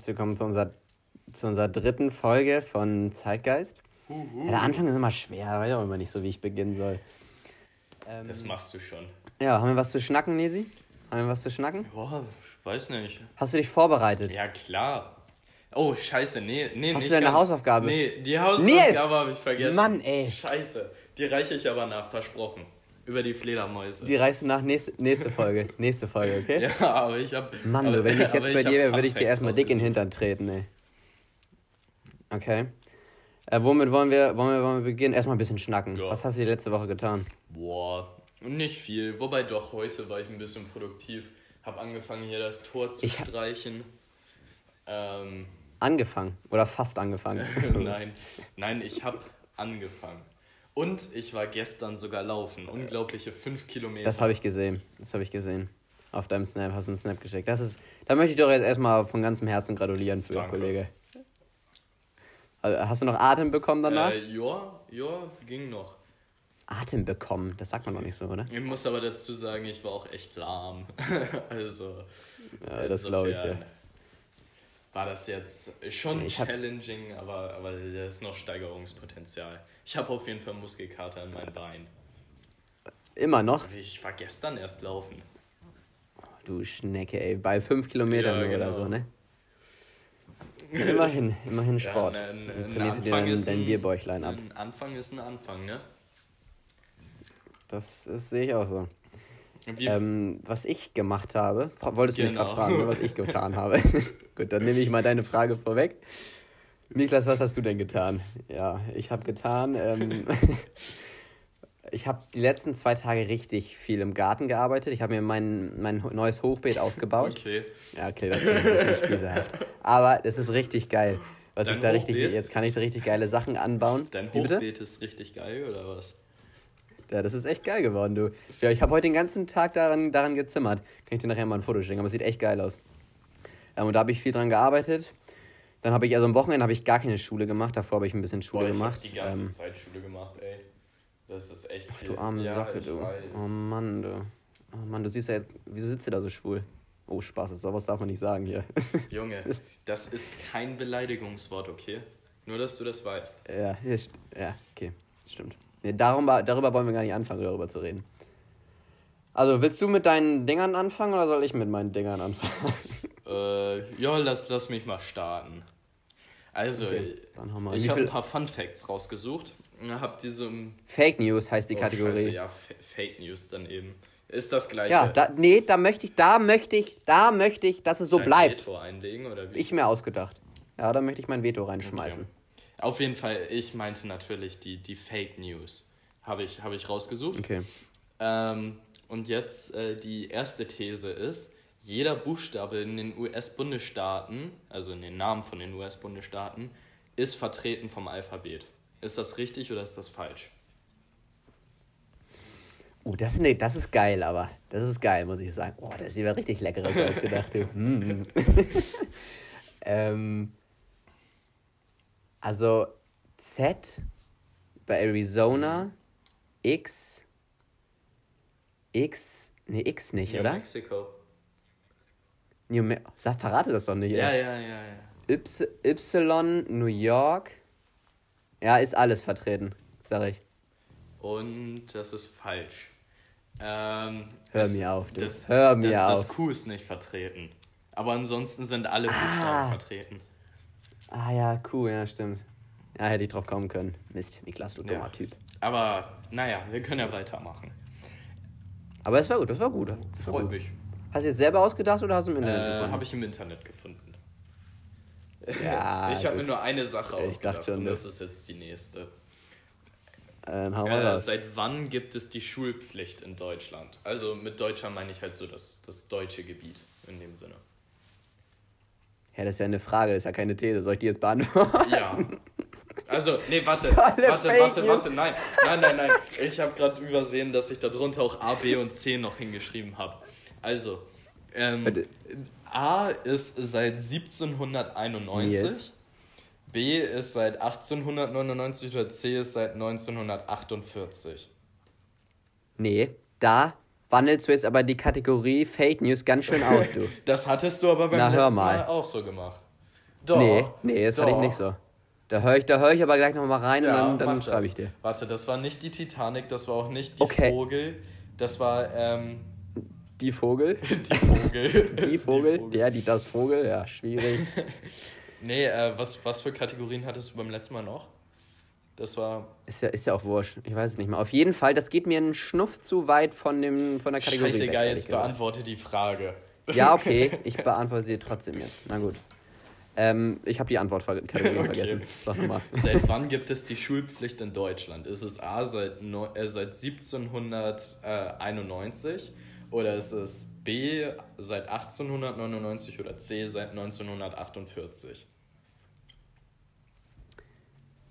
Herzlich willkommen zu unserer, zu unserer dritten Folge von Zeitgeist. Ja, der Anfang ist immer schwer, weiß auch immer nicht so, wie ich beginnen soll. Ähm, Das machst du schon. ja, haben wir was zu schnacken, Nesi? Haben wir was zu schnacken? Boah, ich weiß nicht. Hast du dich vorbereitet? Ja, klar. Oh, scheiße, nee, nee, Hast du deine ganz. Hausaufgabe? Nee, die! Hausaufgabe habe ich vergessen. Mann, ey. Scheiße, die reiche ich aber nach, versprochen. Über die Fledermäuse. Die reichst du nach nächste, nächste Folge. nächste Folge, okay? ja, aber ich habe. Mann, du, wenn ich jetzt bei dir wäre, würde ich dir erstmal dick in den hinter. Hintern treten, ey. Okay. Äh, womit wollen wir, wollen, wir, wollen wir beginnen? Erstmal ein bisschen schnacken. Ja. Was hast du die letzte Woche getan? Boah, nicht viel. Wobei doch, heute war ich ein bisschen produktiv. Hab angefangen, hier das Tor zu Ich streichen. Ähm, Angefangen. Oder fast angefangen. nein, nein, ich habe angefangen. Und ich war gestern sogar laufen. Unglaubliche fünf Kilometer. Das habe ich gesehen. Das habe ich gesehen. Auf deinem Snap hast du einen Snap geschickt. Das ist, da möchte ich doch jetzt erstmal von ganzem Herzen gratulieren für, Danke. Kollege. Also, Hast du noch Atem bekommen danach? Äh, ja, ja, ging noch. Atem bekommen, das sagt man doch nicht so, oder? Ich muss aber dazu sagen, ich war auch echt lahm. also. Ja, das glaube ich, ja. War das jetzt schon Ich hab- challenging, aber, aber da ist noch Steigerungspotenzial. Ich habe auf jeden Fall Muskelkater in meinen Beinen. Immer noch? Ich war gestern erst laufen. Du Schnecke, ey. Bei fünf Kilometern Ja, nur oder genau. so, ne? Immerhin, immerhin Sport. Ja, ein, ein, ein trainierst du dir Anfang dein, ist dein ein, Bierbäuchlein ab. Ein Anfang ist ein Anfang, ne? Das, das sehe ich auch so. Ähm, was ich gemacht habe, wolltest du mich Genau. gerade fragen, ne, was ich getan habe? Gut, dann nehme ich mal deine Frage vorweg. Niklas, was hast du denn getan? Ja, ich habe getan, ähm, ich habe die letzten zwei Tage richtig viel im Garten gearbeitet. Ich habe mir mein, mein neues Hochbeet ausgebaut. okay. Ja, okay, das ist ein bisschen spießerhaft. Aber es ist richtig geil. Was Dein ich da richtig, Hochbeet? jetzt kann ich da richtig geile Sachen anbauen. Dein? Hochbeet ist richtig geil, oder was? Ja, das ist echt geil geworden, du. Ja, ich habe heute den ganzen Tag daran, daran gezimmert. Kann ich dir nachher mal ein Foto schicken, aber es sieht echt geil aus. Ähm, und da habe ich viel dran gearbeitet. Dann habe ich, also am Wochenende habe ich gar keine Schule gemacht, davor habe ich ein bisschen Schule Boah, ich gemacht. hab die ganze ähm, Zeit Schule gemacht, ey. Das ist echt viel. du arme ja, Socke, ich du. Weiß. Oh Mann, du. Oh Mann, du siehst ja jetzt, wieso sitzt du da so schwul? Oh, Spaß, das sowas darf man nicht sagen hier. Junge, das ist kein Beleidigungswort, okay? Nur, dass du das weißt. ja, st- ja, okay, das stimmt. Nee, darum, darüber wollen wir gar nicht anfangen, darüber zu reden. Also, willst du mit deinen Dingern anfangen oder soll ich mit meinen Dingern anfangen? Äh, ja, lass, lass mich mal starten. Also, Okay, ich habe ein paar Fun Facts rausgesucht. So ein Fake News heißt die oh, Kategorie. Scheiße, ja, Fa- Fake News dann eben. Ist das gleiche. Ja, da, nee, da möchte ich, da möchte ich, da möchte ich, dass es so dein bleibt. Veto einlegen oder wie? Ich mir ausgedacht. Ja, da möchte ich mein Veto reinschmeißen. Okay. Auf jeden Fall, ich meinte natürlich die, die Fake News. Habe ich, hab ich rausgesucht. Okay. Ähm, und jetzt äh, die erste These ist, jeder Buchstabe in den US-Bundesstaaten, also in den Namen von den US-Bundesstaaten, ist vertreten vom Alphabet. Ist das richtig oder ist das falsch? Oh, das, nee, das ist geil, aber. Das ist geil, muss ich sagen. Oh, das ist wieder richtig leckeres ausgedacht. Mm. ähm, also Z bei Arizona, X, X, nee, X nicht, New oder? Mexico. New Me Sag, verrate das doch nicht. Ja, ja, ja, ja. Y, y, New York. Ja, ist alles vertreten, sag ich. Und das ist falsch. Ähm, Hör das, mir auf, du. Das, Hör mir das, Das auf. Q ist nicht vertreten. Aber ansonsten sind alle Buchstaben Ah. vertreten. Ah ja, cool, ja, stimmt. Ja, hätte ich drauf kommen können. Mist, Niklas, du dummer Ja. Typ. Aber naja, wir können ja weitermachen. Aber es war gut, das war gut. Das Freut gut. mich. Hast du es selber ausgedacht oder hast du im Internet Äh, gefunden? habe ich im Internet gefunden. Ja, ich habe mir nur eine Sache Ich ausgedacht schon, und das ne? ist jetzt die nächste. Äh, mal Äh, raus. seit wann gibt es die Schulpflicht in Deutschland? Also mit Deutschland meine ich halt so das, das deutsche Gebiet in dem Sinne. Ja, das ist ja eine Frage, das ist ja keine These. Soll ich die jetzt beantworten? Ja. Also, nee, warte, warte, warte, warte, nein, nein, nein, nein. Ich habe gerade übersehen, dass ich da drunter auch A, B und C noch hingeschrieben habe. Also, ähm. A ist seit 1791, Jetzt. B ist seit 1899 oder C ist seit 1948. Nee, da wandelst du jetzt aber die Kategorie Fake News ganz schön aus, du. Das hattest du aber beim Na, letzten mal. mal. auch so gemacht. Doch. Nee, nee, das doch. hatte ich nicht so. Da höre ich, hör ich aber gleich nochmal rein ja, und dann, dann schreibe ich dir. Warte, das war nicht die Titanic, das war auch nicht die okay. Vogel. Das war, ähm, Die Vogel? die Vogel. die Vogel, die der, die, das Vogel, ja, schwierig. nee, äh, was, was für Kategorien hattest du beim letzten Mal noch? Das war. Ist ja, ist ja auch wurscht. Ich weiß es nicht mehr. Auf jeden Fall, das geht mir einen Schnuff zu weit von, dem, von der Kategorie. Scheißegal, weg, jetzt beantworte die Frage. Ja, okay. Ich beantworte sie trotzdem jetzt. Na gut. Ähm, ich habe die Antwortkategorie okay. vergessen. Sag nochmal. Seit wann gibt es die Schulpflicht in Deutschland? Ist es A seit, no, äh, seit 1791 oder ist es B seit 1899 oder C seit 1948?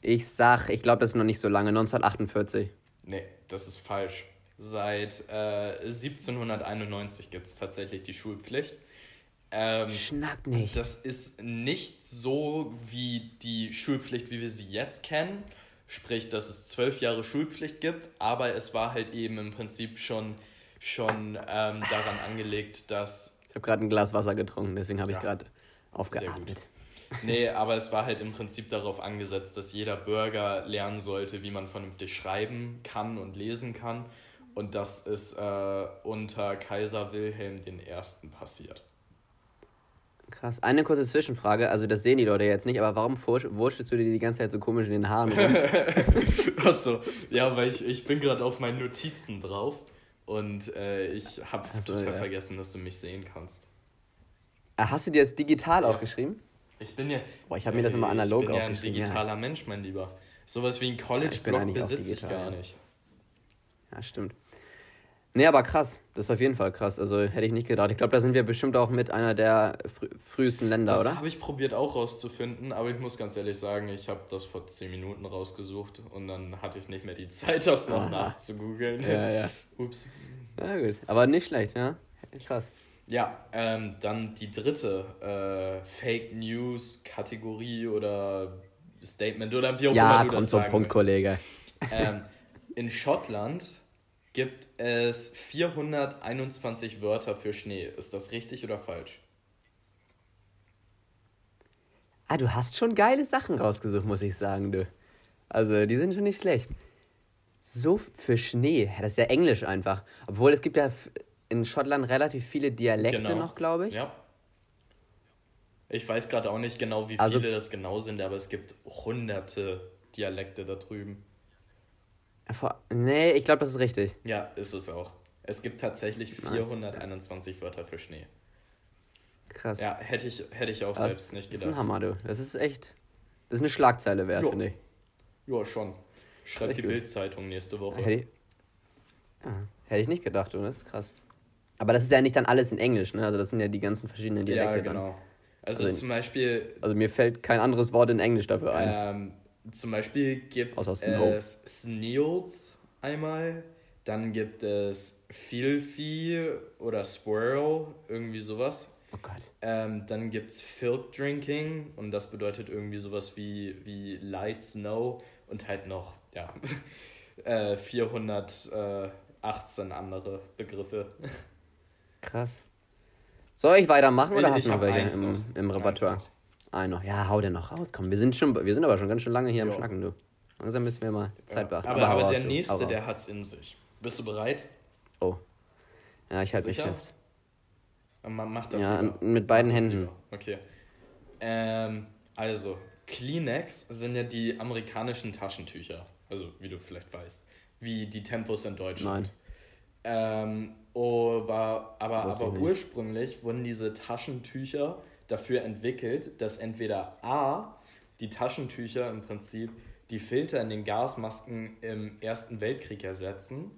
Ich sag, ich glaube, das ist noch nicht so lange, 1948. Nee, das ist falsch. Seit äh, 1791 gibt es tatsächlich die Schulpflicht. Ähm, Schnack nicht. Das ist nicht so wie die Schulpflicht, wie wir sie jetzt kennen. Sprich, dass es zwölf Jahre Schulpflicht gibt, aber es war halt eben im Prinzip schon, schon ähm, daran angelegt, dass. Ich habe gerade ein Glas Wasser getrunken, deswegen habe ich gerade aufgeatmet. Sehr gut. Nee, aber es war halt im Prinzip darauf angesetzt, dass jeder Bürger lernen sollte, wie man vernünftig schreiben kann und lesen kann. Und das ist äh, unter Kaiser Wilhelm I. passiert. Krass. Eine kurze Zwischenfrage, also das sehen die Leute jetzt nicht, aber warum wurschtelst du dir die ganze Zeit so komisch in den Haaren rum? Achso, ja, weil ich, ich bin gerade auf meinen Notizen drauf und äh, ich habe total ja. vergessen, dass du mich sehen kannst. Ah, hast du dir das digital ja. aufgeschrieben? Ich bin ja. Boah, ich habe mir das immer analog. Ich bin ja ein digitaler ja. Mensch, mein Lieber. Sowas wie ein College-Blog ja, besitze ich gar nicht. Ja, stimmt. Nee, aber krass. Das ist auf jeden Fall krass. Also hätte ich nicht gedacht. Ich glaube, da sind wir bestimmt auch mit einer der frü frühesten Länder, das oder? Das habe ich probiert auch rauszufinden, aber ich muss ganz ehrlich sagen, ich habe das vor 10 Minuten rausgesucht und dann hatte ich nicht mehr die Zeit, das noch nachzugoogeln. Ja, ja. Ups. Na gut, aber nicht schlecht, ja. Krass. Ja, ähm, dann die dritte äh, Fake News Kategorie oder Statement oder wie auch ja, immer du das sagen zum Punkt, Kollege. Ähm, in Schottland gibt es 421 Wörter für Schnee. Ist das richtig oder falsch? Ah, du hast schon geile Sachen rausgesucht, muss ich sagen, du. Also, die sind schon nicht schlecht. So für Schnee, das ist ja Englisch einfach. Obwohl es gibt ja in Schottland relativ viele Dialekte genau. noch, glaube ich. Ja. Ich weiß gerade auch nicht genau, wie also, viele das genau sind, aber es gibt hunderte Dialekte da drüben. Nee, ich glaube, das ist richtig. Ja, ist es auch. Es gibt tatsächlich 421 nice. Wörter für Schnee. Krass. Ja, hätte ich, hätte ich auch das selbst nicht gedacht. Das ist ein Hammer, du. Das ist echt. Das ist eine Schlagzeile wert, finde ich. Ja, schon. Schreibt die Bildzeitung nächste Woche. Hätte ich, ja, hätte ich nicht gedacht, du. Das ist krass. Aber das ist ja nicht dann alles in Englisch, ne? Also das sind ja die ganzen verschiedenen Dialekte. Ja, genau. Also, also, zum Beispiel. Also mir fällt kein anderes Wort in Englisch dafür ein. Ähm, zum Beispiel gibt es Snails einmal, dann gibt es Filfi oder Squirrel, irgendwie sowas. Oh Gott. Ähm, dann gibt es Filk Drinking und das bedeutet irgendwie sowas wie, wie Light Snow und halt noch, ja, äh, 418 andere Begriffe. Krass. Soll ich weitermachen oder ich hast du noch welche im, im Repertoire? Ein noch. Ja, hau den noch raus. Komm, wir sind, schon, wir sind aber schon ganz schön lange hier jo. am Schnacken, du. Langsam müssen wir mal Zeit beachten. Aber, aber, aber der nächste, der hat's in sich. Bist du bereit? Oh. Ja, ich halte mich fest. Man macht das Ja, lieber. mit beiden Händen. Lieber. Okay. Ähm, also, Kleenex sind ja die amerikanischen Taschentücher. Also, wie du vielleicht weißt. Wie die Tempos in Deutschland. Nein. Ähm, aber aber, aber ursprünglich wurden diese Taschentücher dafür entwickelt, dass entweder A, die Taschentücher im Prinzip die Filter in den Gasmasken im Ersten Weltkrieg ersetzen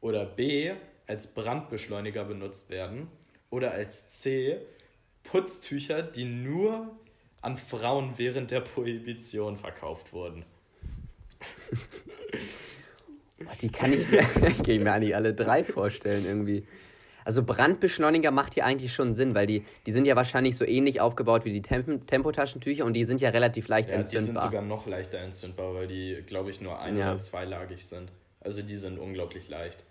oder B, als Brandbeschleuniger benutzt werden oder als C, Putztücher, die nur an Frauen während der Prohibition verkauft wurden. Die kann ich mir, kann ich mir eigentlich alle drei vorstellen irgendwie. Also Brandbeschleuniger macht hier eigentlich schon Sinn, weil die, die sind ja wahrscheinlich so ähnlich aufgebaut wie die Temp Tempotaschentücher und die sind ja relativ leicht ja, entzündbar. Die sind sogar noch leichter entzündbar, weil die, glaube ich, nur ein- ja. oder zweilagig sind. Also die sind unglaublich leicht.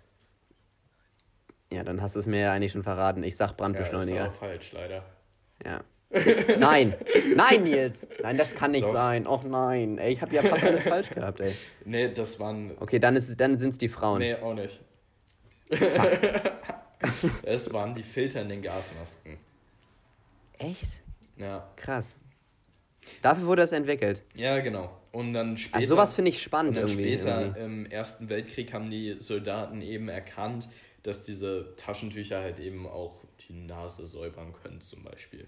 Ja, dann hast du es mir ja eigentlich schon verraten. Ich sag Brandbeschleuniger. Ja, das ist auch falsch, leider. Ja. Nein, nein, Nils. Nein, das kann nicht Doch. sein. Och nein. Ey, ich habe ja fast alles falsch gehabt, ey. Nee, das waren. Okay, dann, ist, dann sind es die Frauen. Nee, auch nicht. es waren die filternden Gasmasken. Echt? Ja. Krass. Dafür wurde das entwickelt. Ja, genau. Und dann später. Also sowas finde ich Und spannend dann irgendwie. später irgendwie. im Ersten Weltkrieg haben die Soldaten eben erkannt, dass diese Taschentücher halt eben auch die Nase säubern können, zum Beispiel.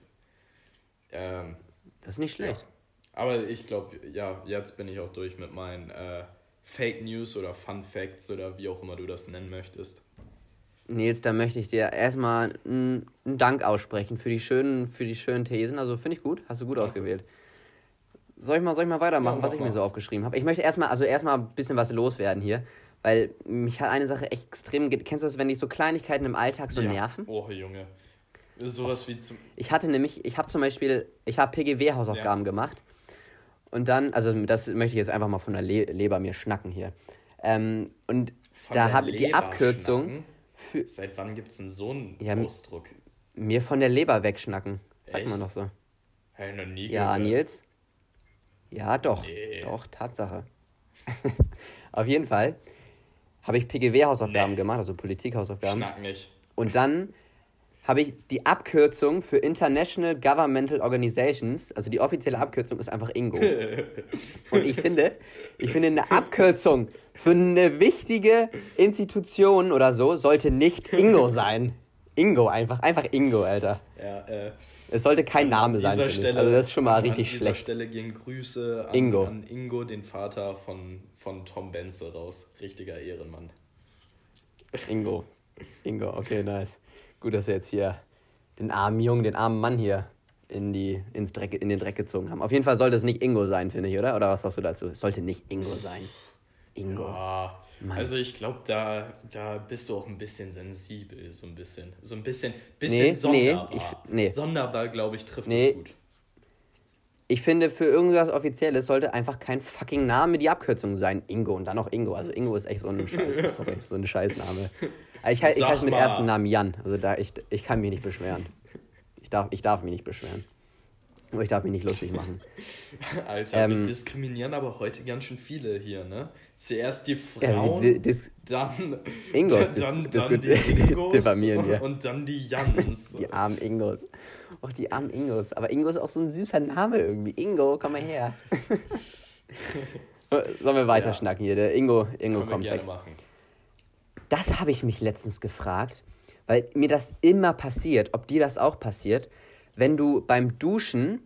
Ähm, Das ist nicht schlecht. aber ich glaube, ja, jetzt bin ich auch durch mit meinen äh, Fake News oder Fun Facts oder wie auch immer du das nennen möchtest. Nils, da möchte ich dir erstmal einen Dank aussprechen für die schönen, für die schönen Thesen. Also finde ich gut, hast du gut Danke. ausgewählt. Soll ich mal, soll ich mal weitermachen, Ja, was ich mir mal. so aufgeschrieben habe? Ich möchte erstmal, also erstmal ein bisschen was loswerden hier, weil mich hat eine Sache echt extrem. Kennst du das, wenn dich so Kleinigkeiten im Alltag so ja. nerven? Oh, Junge. Sowas wie zum. Ich hatte nämlich, ich habe zum Beispiel, ich habe PGW-Hausaufgaben gemacht. Und dann, also das möchte ich jetzt einfach mal von der Le Leber mir schnacken hier. Ähm, und Von da habe ich die Abkürzung für Seit wann gibt es denn so einen Ja, Ausdruck? mir von der Leber wegschnacken. Sagt man doch so. Ich noch nie Ja, gehört. Nils? Ja, doch. Nee. Doch, Tatsache. Auf jeden Fall habe ich PGW-Hausaufgaben Nee. gemacht, also Politik-Hausaufgaben. Schnack nicht. Und dann habe ich die Abkürzung für International Governmental Organizations, also die offizielle Abkürzung ist einfach INGO. Und ich finde, ich finde eine Abkürzung für eine wichtige Institution oder so sollte nicht INGO sein. INGO einfach, einfach INGO, Alter. Ja, äh, Es sollte kein Name an sein. dieser. Stelle, Also das ist schon mal an richtig dieser schlecht. Stelle gehen Grüße an Ingo. an Ingo, den Vater von, von Tom Benze raus. Richtiger Ehrenmann. Ingo. Ingo, okay, nice. Gut, dass wir jetzt hier den armen Jungen, den armen Mann hier in, die, ins Dreck, in den Dreck gezogen haben. Auf jeden Fall sollte es nicht Ingo sein, finde ich, oder? Oder was sagst du dazu? Es sollte nicht Ingo sein. Ingo. Mann. also ich glaube, da, da bist du auch ein bisschen sensibel, so ein bisschen. So ein bisschen, bisschen Nee, nee, sonderbar. ich- nee. Sonderbar, glaube ich, trifft Nee. es gut. Ich finde, für irgendwas Offizielles sollte einfach kein fucking Name die Abkürzung sein. Ingo und dann noch Ingo. Also Ingo ist echt so ein Scheiß, sorry, so ein Scheißname. Aber Ich, ich heiße mit ersten Namen Jan. Also da ich, ich kann mich nicht beschweren. Ich darf, ich darf mich nicht beschweren. Aber ich darf mich nicht lustig machen. Alter, Ähm, wir diskriminieren aber heute ganz schön viele hier, ne? Zuerst die Ja, Frauen, die- dis- dann, Ingos, dann, dann die Ingos diffamieren wir. und dann die Jans. Die armen Ingos. Och, die armen Ingos. Aber Ingo ist auch so ein süßer Name irgendwie. Ingo, komm mal her. Sollen wir weiter Ja. schnacken hier? Der Ingo, Ingo kommt gerne weg. machen. Das habe ich mich letztens gefragt, weil mir das immer passiert, ob dir das auch passiert, wenn du beim Duschen,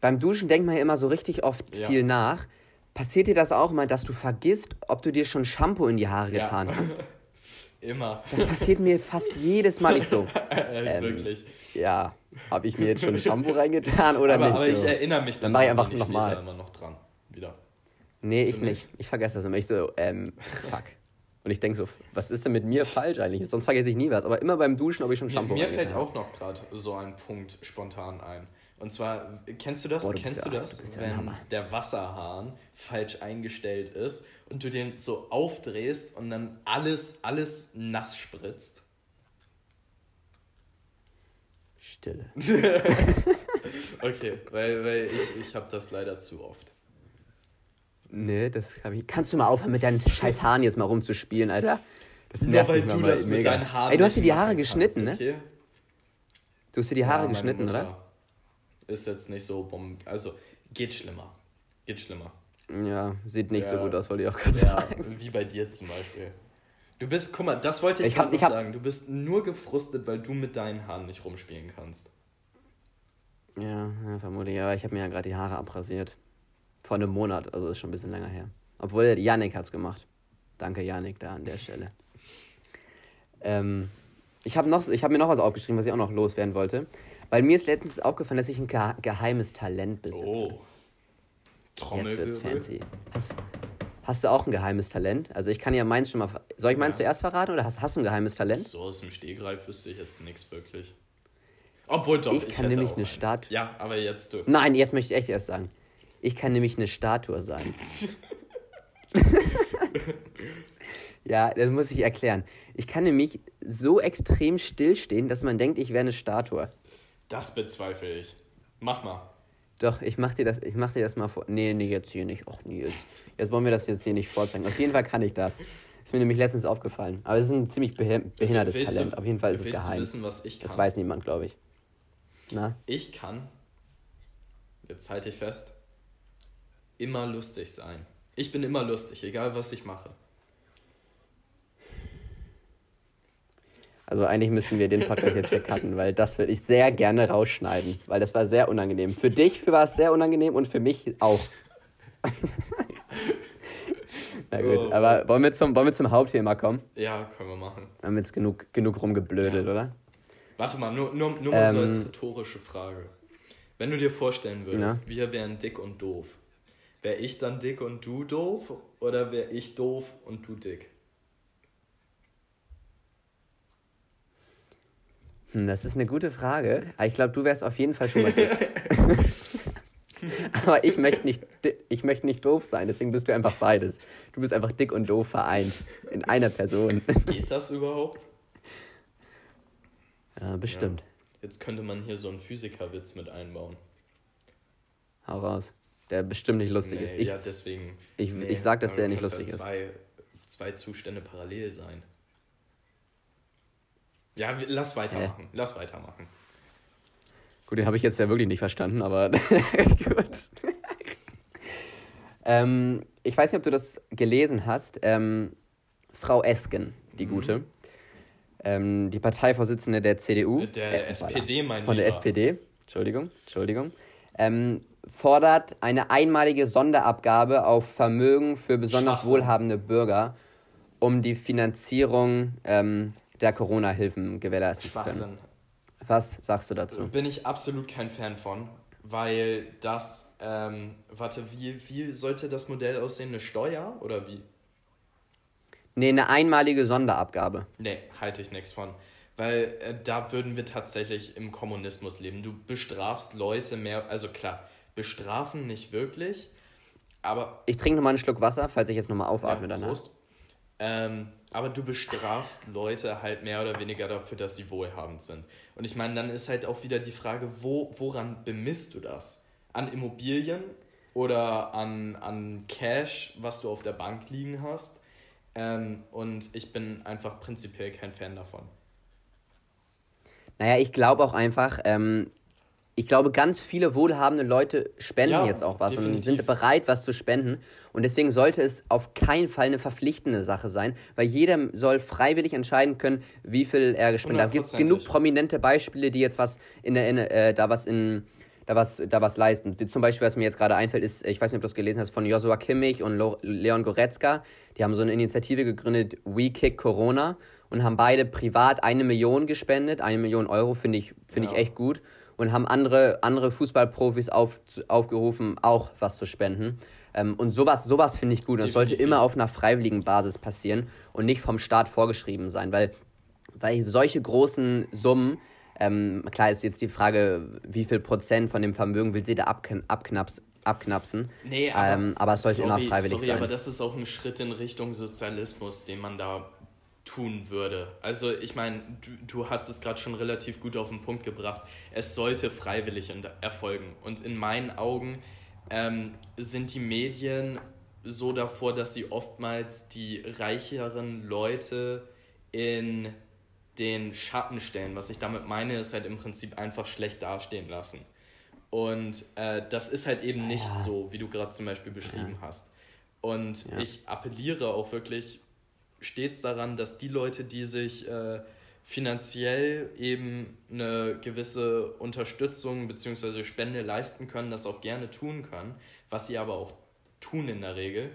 beim Duschen denkt man ja immer so richtig oft Ja. viel nach. Passiert dir das auch mal, dass du vergisst, ob du dir schon Shampoo in die Haare getan ja. hast? Immer. Das passiert mir fast jedes Mal nicht so. Äh, Ähm, Wirklich. Ja, habe ich mir jetzt schon Shampoo reingetan oder Aber, nicht? aber ich so? erinnere mich Dann dann, mach ich einfach wenig noch mal. später immer noch dran. Wieder. Nee, ich mich. nicht. Ich vergesse das immer. Ich so, ähm, fuck. Und ich denke so, was ist denn mit mir falsch eigentlich? Sonst vergesse ich nie was. Aber immer beim Duschen, ob ich schon Mir, Shampoo mir reingetan fällt habe. auch noch gerade so ein Punkt spontan ein. Und zwar, kennst du das? Boah, du kennst ja- du das? du ja wenn Hammer. der Wasserhahn falsch eingestellt ist und du den so aufdrehst und dann alles, alles nass spritzt. Stille. Okay, weil, weil ich, ich habe das leider zu oft. Nee, das kann ich. Kannst du mal aufhören, mit deinen scheiß Haaren jetzt mal rumzuspielen, Alter? Das Nur nervt weil mich du mal das mit mega. deinen Haaren Ey, du hast dir die Haare geschnitten, kannst, ne? okay? Du hast dir die Haare Ja, geschnitten, Mutter oder? Ist jetzt nicht so bomb. Also, geht schlimmer. Geht schlimmer. Ja, sieht nicht so Ja. gut aus, wollte ich auch gerade Ja, sagen. wie bei dir zum Beispiel. Du bist, guck mal, das wollte ich, Ich hab- gerade ich noch hab- sagen. Du bist nur gefrustet, weil du mit deinen Haaren nicht rumspielen kannst. Ja, ja vermutlich. Aber ich habe mir ja gerade die Haare abrasiert. Vor einem Monat, also ist schon ein bisschen länger her. Obwohl, Yannick hat's gemacht. Danke, Yannick, da an der Stelle. Ähm, ich habe noch, ich hab mir noch was aufgeschrieben, was ich auch noch loswerden wollte. Weil mir ist letztens aufgefallen, dass ich ein geheimes Talent besitze. Oh. Jetzt wird's Trommelwirbel. fancy. Hast, hast du auch ein geheimes Talent? Also ich kann ja meins schon mal. Soll ich meins Ja. zuerst verraten oder hast, hast du ein geheimes Talent? So aus dem Stehgreif wüsste ich jetzt nichts wirklich. Obwohl doch, Ich ich, kann nämlich eine eins. Statue- Ja, aber jetzt du. Nein, jetzt möchte ich echt erst sagen. Ich kann nämlich eine Statue sein. ja, das muss ich erklären. Ich kann nämlich so extrem stillstehen, dass man denkt, ich wäre eine Statue. Das bezweifle ich. Mach mal. Doch, ich mach dir das, ich mach dir das mal vor. Nee, nee, jetzt hier nicht. Och, nee, jetzt, jetzt wollen wir das jetzt hier nicht vorzeigen. Auf jeden Fall kann ich das. Ist mir nämlich letztens aufgefallen. Aber es ist ein ziemlich behindertes willst Talent. Du, Auf jeden Fall ist es geheim. Du wissen, was ich kann? Das weiß niemand, glaube ich. Na? Ich kann, jetzt halte ich fest, immer lustig sein. Ich bin immer lustig, egal was ich mache. Also eigentlich müssen wir den Podcast jetzt hier cutten, weil das würde ich sehr gerne rausschneiden, weil das war sehr unangenehm. Für dich war es sehr unangenehm und für mich auch. Na gut, oh, aber wollen wir, zum, wollen wir zum Hauptthema kommen? Ja, können wir machen. Wir haben jetzt genug, genug rumgeblödet, ja. oder? Warte mal, nur, nur, nur mal ähm, so als rhetorische Frage. Wenn du dir vorstellen würdest, ja. wir wären dick und doof, wäre ich dann dick und du doof oder wäre ich doof und du dick? Hm, das ist eine gute Frage. Ich glaube, du wärst auf jeden Fall schon mal dick. Aber ich möchte nicht, ich möchte nicht doof sein, deswegen bist du einfach beides. Du bist einfach dick und doof vereint in einer Person. Geht das überhaupt? Ja, bestimmt. Ja. Jetzt könnte man hier so einen Physikerwitz mit einbauen. Hau raus. Der bestimmt nicht lustig nee, ist. Ich, ja, deswegen. Ich, nee, ich sag, dass der nicht lustig halt zwei, ist. Zwei Zustände parallel sein. Ja, lass weitermachen. Äh. Lass weitermachen. Gut, den habe ich jetzt ja wirklich nicht verstanden, aber gut. ähm, ich weiß nicht, ob du das gelesen hast. Ähm, Frau Esken, die mhm. gute, ähm, die Parteivorsitzende der CDU. Der äh, SPD, mein Von der SPD, Entschuldigung, Entschuldigung. Ähm, fordert eine einmalige Sonderabgabe auf Vermögen für besonders wohlhabende Bürger, um die Finanzierung ähm, der Corona-Hilfen gewährleisten zu können. Was sagst du dazu? Bin ich absolut kein Fan von, weil das, ähm, warte, wie, wie sollte das Modell aussehen? Eine Steuer oder wie? Nee, eine einmalige Sonderabgabe. Nee, halte ich nichts von. Weil äh, da würden wir tatsächlich im Kommunismus leben. Du bestrafst Leute mehr, also klar, bestrafen nicht wirklich, aber. Ich trinke nochmal einen Schluck Wasser, falls ich jetzt nochmal aufatme ja, danach. Ähm, aber du bestrafst Leute halt mehr oder weniger dafür, dass sie wohlhabend sind. Und ich meine, dann ist halt auch wieder die Frage, wo, woran bemisst du das? An Immobilien oder an, an Cash, was du auf der Bank liegen hast? Ähm, und ich bin einfach prinzipiell kein Fan davon. Naja, ich glaube auch einfach, ähm, ich glaube, ganz viele wohlhabende Leute spenden ja, jetzt auch was definitiv. und sind bereit, was zu spenden. Und deswegen sollte es auf keinen Fall eine verpflichtende Sache sein, weil jeder soll freiwillig entscheiden können, wie viel er gespendet hat. Da gibt es genug prominente Beispiele, die jetzt was in der, in, äh, da was in da was, da was leisten. Zum Beispiel, was mir jetzt gerade einfällt, ist, ich weiß nicht, ob du das gelesen hast, von Joshua Kimmich und Leon Goretzka. Die haben so eine Initiative gegründet, We Kick Corona, und haben beide privat eine Million gespendet. Eine Million Euro finde ich, find ja. ich echt gut und haben andere, andere Fußballprofis auf, aufgerufen, auch was zu spenden. Ähm, und sowas, sowas finde ich gut. Das sollte immer auf einer freiwilligen Basis passieren und nicht vom Staat vorgeschrieben sein, weil, weil solche großen Summen, ähm, klar ist jetzt die Frage, wie viel Prozent von dem Vermögen will sie da abkn abknaps abknapsen. Nee, aber, ähm, aber es sollte sorry, immer freiwillig sorry, sein. aber das ist auch ein Schritt in Richtung Sozialismus, den man da tun würde. Also ich meine, du, du hast es gerade schon relativ gut auf den Punkt gebracht. Es sollte freiwillig erfolgen. Und in meinen Augen ähm, sind die Medien so davor, dass sie oftmals die reicheren Leute in den Schatten stellen. Was ich damit meine, ist halt im Prinzip einfach schlecht dastehen lassen. Und äh, das ist halt eben nicht ja. so, wie du gerade zum Beispiel beschrieben ja. hast. Und ja. ich appelliere auch wirklich stets daran, dass die Leute, die sich äh, finanziell eben eine gewisse Unterstützung bzw. Spende leisten können, das auch gerne tun können, was sie aber auch tun in der Regel,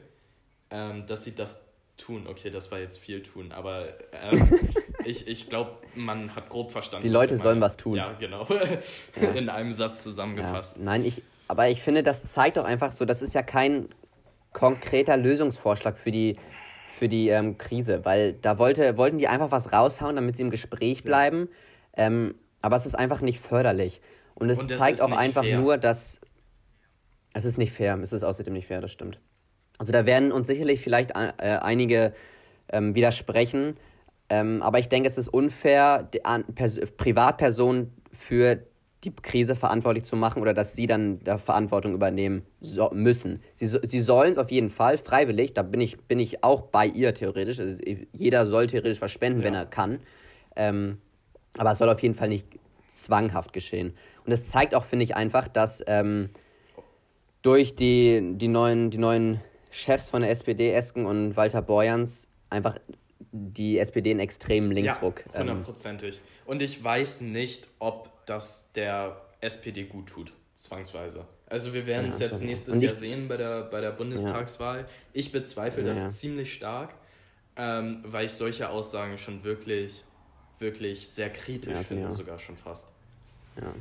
ähm, dass sie das tun. Okay, das war jetzt viel tun, aber ähm, ich, ich glaube, man hat grob verstanden. Die Leute sollen was tun. Ja, genau. in einem Satz zusammengefasst. Ja. Nein, ich, aber ich finde, das zeigt doch einfach so, das ist ja kein konkreter Lösungsvorschlag für die für die ähm, Krise, weil da wollte, wollten die einfach was raushauen, damit sie im Gespräch bleiben. Ähm, aber es ist einfach nicht förderlich. Und es Und zeigt auch einfach fair. nur, dass es ist nicht fair. Es ist außerdem nicht fair, das stimmt. Also da werden uns sicherlich vielleicht äh, einige ähm, widersprechen. Ähm, aber ich denke, es ist unfair, an, Privatpersonen für die Krise verantwortlich zu machen oder dass sie dann da Verantwortung übernehmen so, müssen. Sie, sie sollen es auf jeden Fall, freiwillig, da bin ich, bin ich auch bei ihr theoretisch. Also jeder soll theoretisch was spenden, ja. wenn er kann. Ähm, aber es soll auf jeden Fall nicht zwanghaft geschehen. Und es zeigt auch, finde ich, einfach, dass ähm, durch die, die, neuen, die neuen Chefs von der SPD, Esken und Walter Borjans, einfach die SPD einen extremen Linksruck. Ja, ähm, hundertprozentig. Ähm, und ich weiß nicht, ob das der SPD gut tut, zwangsweise. Also wir werden es jetzt nächstes ich, Jahr sehen bei der, bei der Bundestagswahl. Ja. Ich bezweifle ja, das ziemlich stark, ähm, weil ich solche Aussagen schon wirklich, wirklich sehr kritisch finde, sogar schon fast. Ja,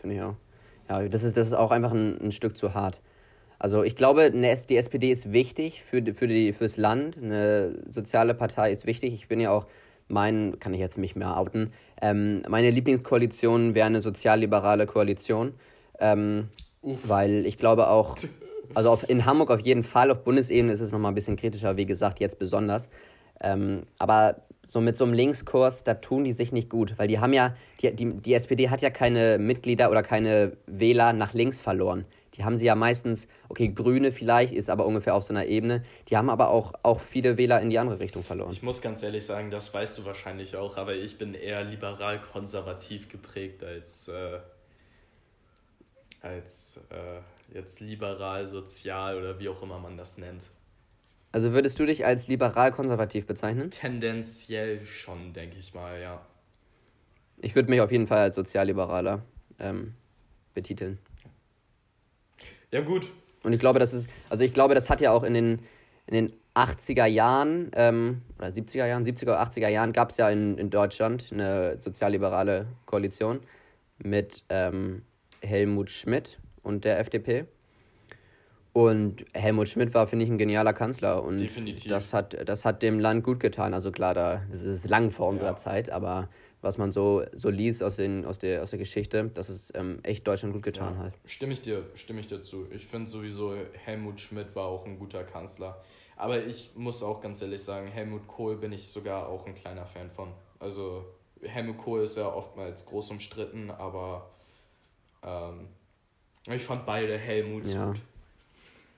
finde ich auch. Ja, das ist, das ist auch einfach ein, ein Stück zu hart. Also ich glaube, die SPD ist wichtig für, für die, fürs Land. Eine soziale Partei ist wichtig. Ich bin ja auch, mein, kann ich jetzt mich mehr outen, ähm, meine Lieblingskoalition wäre eine sozialliberale Koalition. Ähm, weil ich glaube auch, also auf, in Hamburg auf jeden Fall, auf Bundesebene ist es nochmal ein bisschen kritischer, wie gesagt, jetzt besonders. Ähm, aber so mit so einem Linkskurs, da tun die sich nicht gut, weil die haben ja, die, die, die SPD hat ja keine Mitglieder oder keine Wähler nach links verloren. Die haben sie ja meistens, okay, Grüne vielleicht, ist aber ungefähr auf so einer Ebene. Die haben aber auch, auch viele Wähler in die andere Richtung verloren. Ich muss ganz ehrlich sagen, das weißt du wahrscheinlich auch, aber ich bin eher liberal-konservativ geprägt als, äh, als äh, jetzt liberal-sozial oder wie auch immer man das nennt. Also würdest du dich als liberal-konservativ bezeichnen? Tendenziell schon, denke ich mal, ja. Ich würde mich auf jeden Fall als sozialliberaler ähm, betiteln. Ja, gut. Und ich glaube, das ist, also ich glaube, das hat ja auch in den, in den 80er Jahren ähm, oder 70er Jahren, 70er oder 80er Jahren gab es ja in, in Deutschland eine sozialliberale Koalition mit ähm, Helmut Schmidt und der FDP. Und Helmut Schmidt war, finde ich, ein genialer Kanzler. Und Definitiv. Das hat, das hat dem Land gut getan. Also klar, da, das ist lang vor unserer ja. Zeit, aber was man so, so liest aus, den, aus, der, aus der Geschichte, dass es ähm, echt Deutschland gut getan ja, hat. Stimme ich dir, stimme ich dir zu. Ich finde sowieso, Helmut Schmidt war auch ein guter Kanzler. Aber ich muss auch ganz ehrlich sagen, Helmut Kohl bin ich sogar auch ein kleiner Fan von. Also Helmut Kohl ist ja oftmals groß umstritten, aber ähm, ich fand beide Helmuts ja. gut.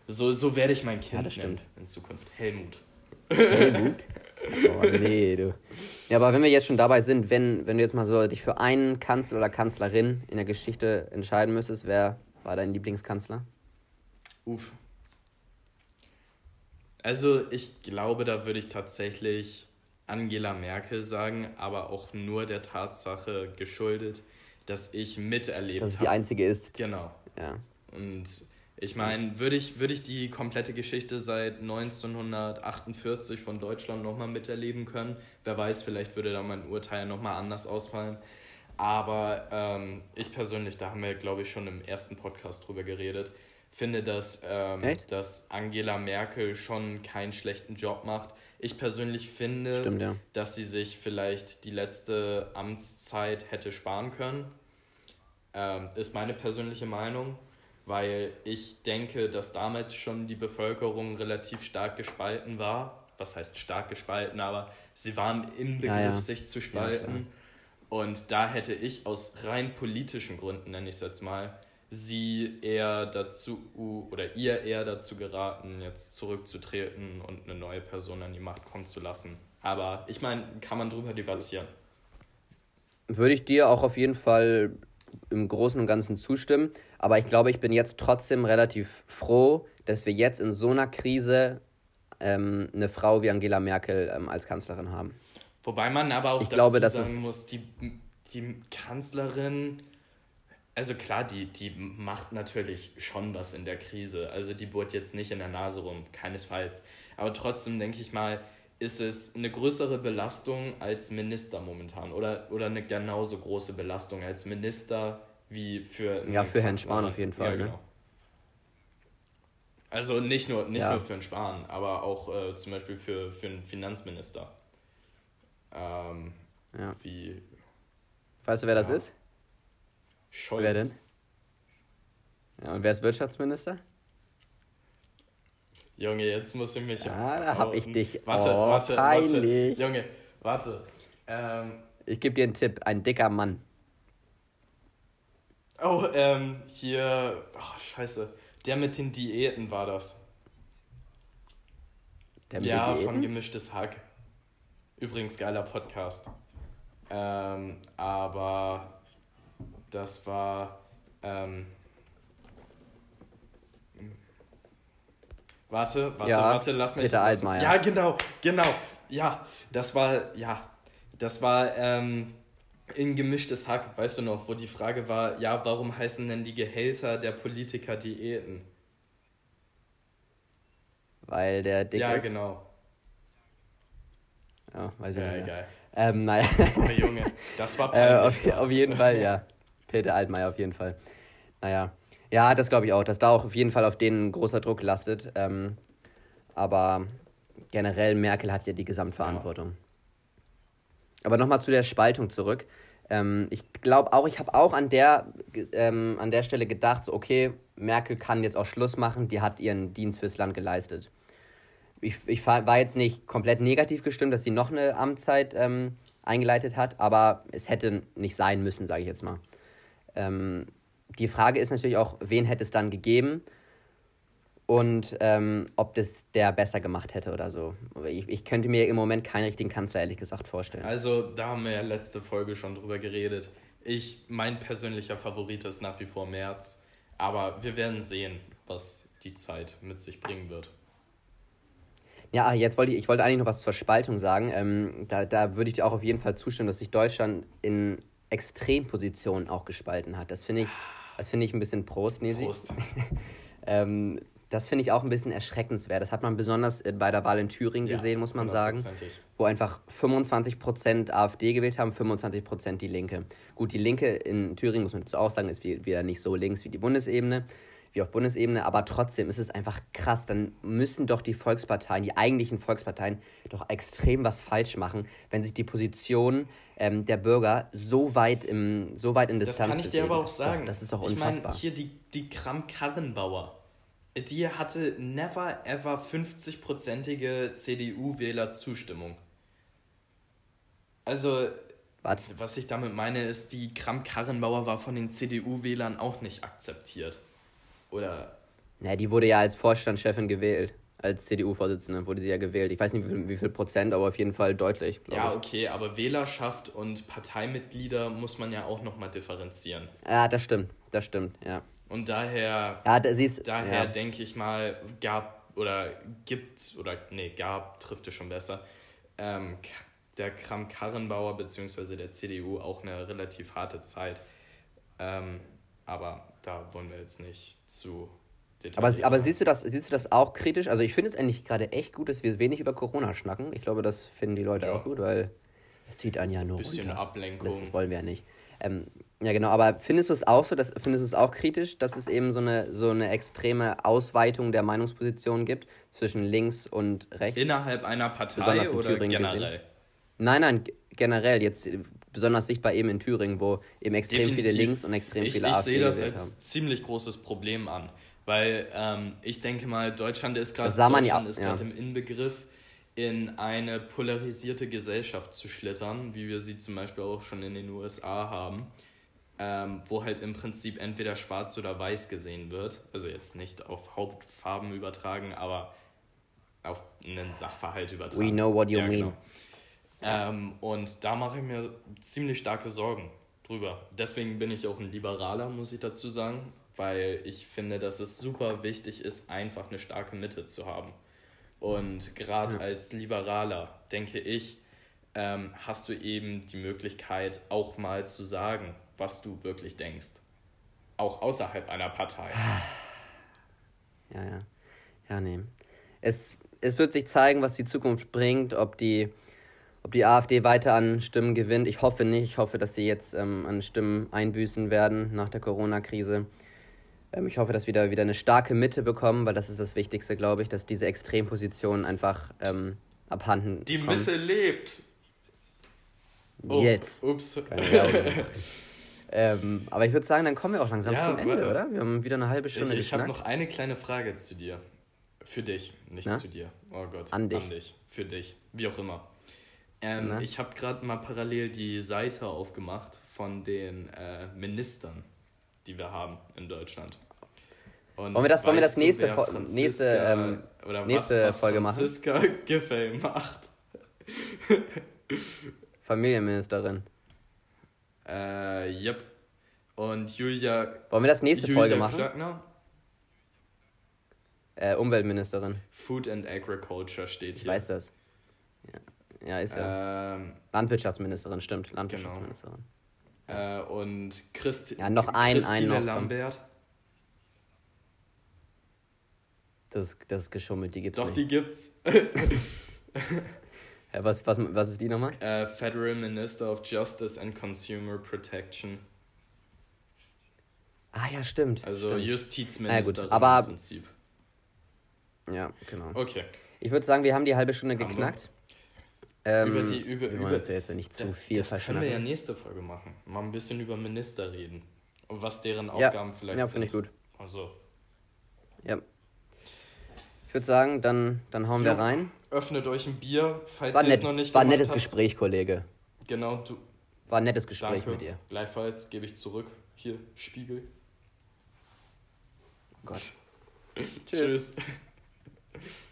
So, so werde ich mein Kind ja, nennen in Zukunft. Helmut. Helmut? Oh, nee, du. Ja, aber wenn wir jetzt schon dabei sind, wenn, wenn du jetzt mal so dich für einen Kanzler oder Kanzlerin in der Geschichte entscheiden müsstest, wer war dein Lieblingskanzler? Uff. Also, ich glaube, da würde ich tatsächlich Angela Merkel sagen, aber auch nur der Tatsache geschuldet, dass ich miterlebt habe. Dass die einzige ist. Genau. Ja. Und ich meine, würde ich, würd ich die komplette Geschichte seit 1948 von Deutschland nochmal miterleben können, wer weiß, vielleicht würde da mein Urteil nochmal anders ausfallen. Aber ähm, ich persönlich, da haben wir, glaube ich, schon im ersten Podcast drüber geredet, finde, dass, ähm, dass Angela Merkel schon keinen schlechten Job macht. Ich persönlich finde, Stimmt, ja. dass sie sich vielleicht die letzte Amtszeit hätte sparen können. Ähm, ist meine persönliche Meinung weil ich denke, dass damals schon die Bevölkerung relativ stark gespalten war. Was heißt stark gespalten, aber sie waren im Begriff, ja, ja. sich zu spalten. Ja, und da hätte ich aus rein politischen Gründen, nenne ich es jetzt mal, sie eher dazu oder ihr eher dazu geraten, jetzt zurückzutreten und eine neue Person an die Macht kommen zu lassen. Aber ich meine, kann man drüber debattieren. Würde ich dir auch auf jeden Fall im Großen und Ganzen zustimmen. Aber ich glaube, ich bin jetzt trotzdem relativ froh, dass wir jetzt in so einer Krise ähm, eine Frau wie Angela Merkel ähm, als Kanzlerin haben. Wobei man aber auch ich dazu glaube, sagen muss, die, die Kanzlerin, also klar, die, die macht natürlich schon was in der Krise. Also die bohrt jetzt nicht in der Nase rum, keinesfalls. Aber trotzdem denke ich mal, ist es eine größere Belastung als Minister momentan oder, oder eine genauso große Belastung als Minister wie für. Ja, für Herrn Spahn auf jeden Fall. Ja, ne? genau. Also nicht nur, nicht ja. nur für Herrn Spahn, aber auch äh, zum Beispiel für, für einen Finanzminister. Ähm, ja. Wie. Weißt du, wer ja. das ist? Scholz. Wer denn? Ja, und wer ist Wirtschaftsminister? Junge, jetzt muss ich mich. Ja, da hab ich dich. Warte, oh, warte, peinlich. warte. Junge, warte. Ähm, ich gebe dir einen Tipp: ein dicker Mann. Oh, ähm, hier. Oh, scheiße. Der mit den Diäten war das. Der mit ja, den Diäten? von Gemischtes Hack. Übrigens geiler Podcast. Ähm, aber das war. Ähm, warte, warte, ja, warte, lass mich. Peter Altmaier. Ja, genau, genau. Ja, das war, ja, das war ähm, in gemischtes Hack, weißt du noch, wo die Frage war, ja, warum heißen denn die Gehälter der Politiker Diäten? Weil der dick ja, ist. Ja, genau. Ja, weiß ich ja, nicht. Egal. Ähm, naja. Aber Junge, das war peinlich. äh, auf, auf, jeden Fall, ja. Peter Altmaier auf jeden Fall. Naja. Ja, das glaube ich auch, dass da auch auf jeden Fall auf denen großer Druck lastet. Ähm, aber generell, Merkel hat ja die Gesamtverantwortung. Aber nochmal zu der Spaltung zurück. Ähm, ich glaube auch, ich habe auch an der, ähm, an der Stelle gedacht, so, okay, Merkel kann jetzt auch Schluss machen, die hat ihren Dienst fürs Land geleistet ich, ich war jetzt nicht komplett negativ gestimmt, dass sie noch eine Amtszeit ähm, eingeleitet hat, aber es hätte nicht sein müssen, sage ich jetzt mal. Ähm, die Frage ist natürlich auch, wen hätte es dann gegeben und ähm, ob das der besser gemacht hätte oder so. Ich, ich könnte mir im Moment keinen richtigen Kanzler, ehrlich gesagt, vorstellen. Also, da haben wir ja letzte Folge schon drüber geredet. Ich, mein persönlicher Favorit ist nach wie vor März, aber wir werden sehen, was die Zeit mit sich bringen wird. Ja, jetzt wollte ich, ich wollte eigentlich noch was zur Spaltung sagen. Ähm, da, da würde ich dir auch auf jeden Fall zustimmen, dass sich Deutschland in Extrempositionen auch gespalten hat. Das finde ich, das finde ich ein bisschen Prost, Nesi. Prost. ähm, das finde ich auch ein bisschen erschreckenswert. Das hat man besonders äh, bei der Wahl in Thüringen ja, gesehen, muss man sagen, wo einfach 25% AfD gewählt haben, 25% die Linke. Gut, die Linke in Thüringen, muss man dazu auch sagen, ist wieder nicht so links wie die Bundesebene wie auf Bundesebene, aber trotzdem ist es einfach krass. Dann müssen doch die Volksparteien, die eigentlichen Volksparteien, doch extrem was falsch machen, wenn sich die Position ähm, der Bürger so weit, im, so weit in Distanz Das kann ich dir aber auch sagen. Das ist doch unfassbar. Ich meine, hier die, die Kram-Karrenbauer, die hatte never ever 50-prozentige CDU-Wähler-Zustimmung. Also, was? was ich damit meine, ist, die Kram-Karrenbauer war von den CDU-Wählern auch nicht akzeptiert. Oder? Na, die wurde ja als Vorstandschefin gewählt. Als CDU-Vorsitzende wurde sie ja gewählt. Ich weiß nicht, wie viel, wie viel Prozent, aber auf jeden Fall deutlich. Ja, ich. okay, aber Wählerschaft und Parteimitglieder muss man ja auch nochmal differenzieren. Ja, das stimmt, das stimmt, ja. Und daher, ja, da, ist, daher ja. denke ich mal, gab oder gibt, oder nee, gab, trifft es schon besser, ähm, der Kram-Karrenbauer bzw. der CDU auch eine relativ harte Zeit. Ähm, aber da wollen wir jetzt nicht zu aber, aber siehst, du das, siehst du das auch kritisch? Also ich finde es eigentlich gerade echt gut, dass wir wenig über Corona schnacken. Ich glaube, das finden die Leute ja. auch gut, weil es zieht einen ja nur Bisschen runter. Ablenkung. Das, das, wollen wir ja nicht. Ähm, ja, genau, aber findest du es auch so, dass, findest du es auch kritisch, dass es eben so eine, so eine extreme Ausweitung der Meinungsposition gibt zwischen links und rechts? Innerhalb einer Partei oder generell? Gesehen? Nein, nein, generell. Jetzt besonders sichtbar eben in Thüringen, wo eben extrem Definitiv. viele Links und extrem ich, viele AfD Ich sehe das als haben. ziemlich großes Problem an, weil ähm, ich denke mal, Deutschland ist gerade ja, ja. im Inbegriff, in eine polarisierte Gesellschaft zu schlittern, wie wir sie zum Beispiel auch schon in den USA haben, ähm, wo halt im Prinzip entweder schwarz oder weiß gesehen wird, also jetzt nicht auf Hauptfarben übertragen, aber auf einen Sachverhalt übertragen. We know what you ja, mean. Genau. Ähm, und da mache ich mir ziemlich starke Sorgen drüber. Deswegen bin ich auch ein Liberaler, muss ich dazu sagen, weil ich finde, dass es super wichtig ist, einfach eine starke Mitte zu haben. Und gerade ja. als Liberaler, denke ich, ähm, hast du eben die Möglichkeit, auch mal zu sagen, was du wirklich denkst. Auch außerhalb einer Partei. Ja, ja. Ja, nee. Es, es wird sich zeigen, was die Zukunft bringt, ob die ob die AfD weiter an Stimmen gewinnt. Ich hoffe nicht. Ich hoffe, dass sie jetzt ähm, an Stimmen einbüßen werden nach der Corona-Krise. Ähm, ich hoffe, dass wir da wieder eine starke Mitte bekommen, weil das ist das Wichtigste, glaube ich, dass diese Extrempositionen einfach ähm, abhanden Die kommen. Mitte lebt. Oh, jetzt. Ups. ähm, aber ich würde sagen, dann kommen wir auch langsam ja, zum Ende, oder? Wir haben wieder eine halbe Stunde Ich, ich habe noch eine kleine Frage zu dir. Für dich, nicht Na? zu dir. Oh Gott. An dich. An dich. Für dich. Wie auch immer. Ähm, ne? ich habe gerade mal parallel die Seite aufgemacht von den äh, Ministern die wir haben in Deutschland. Und wollen wir das, wollen wir das nächste, du, nächste, ähm, oder nächste was, was Folge machen? Franziska Giffey macht. Familienministerin. Äh, yep. Und Julia. Wollen wir das nächste Julia Folge machen? Klöckner? Äh, Umweltministerin. Food and Agriculture steht hier. Ich weiß das. Ja, ist ja. Ähm, Landwirtschaftsministerin, stimmt. Landwirtschaftsministerin. Genau. Äh, und Christi ja, noch ein, Christine ein noch Lambert. Das, das ist geschummelt, die gibt's Doch, nicht. die gibt's. ja, was, was, was ist die nochmal? Uh, Federal Minister of Justice and Consumer Protection. Ah ja, stimmt. Also stimmt. Justizministerin ja, aber, im Prinzip. Ja, genau. Okay. Ich würde sagen, wir haben die halbe Stunde geknackt. Ähm, über die, über, wir über, jetzt, jetzt nicht zu viel Das können wir ja nächste Folge machen. Mal ein bisschen über Minister reden. Und was deren Aufgaben ja, vielleicht ja, sind. Ja, finde ich gut. Also. Ja. Ich würde sagen, dann, dann hauen jo, wir rein. Öffnet euch ein Bier, falls ihr es noch nicht War ein nettes habt. Gespräch, Kollege. Genau, du. War ein nettes Gespräch Danke. mit dir. Gleichfalls gebe ich zurück. Hier, Spiegel. Oh Gott. Tschüss. Tschüss.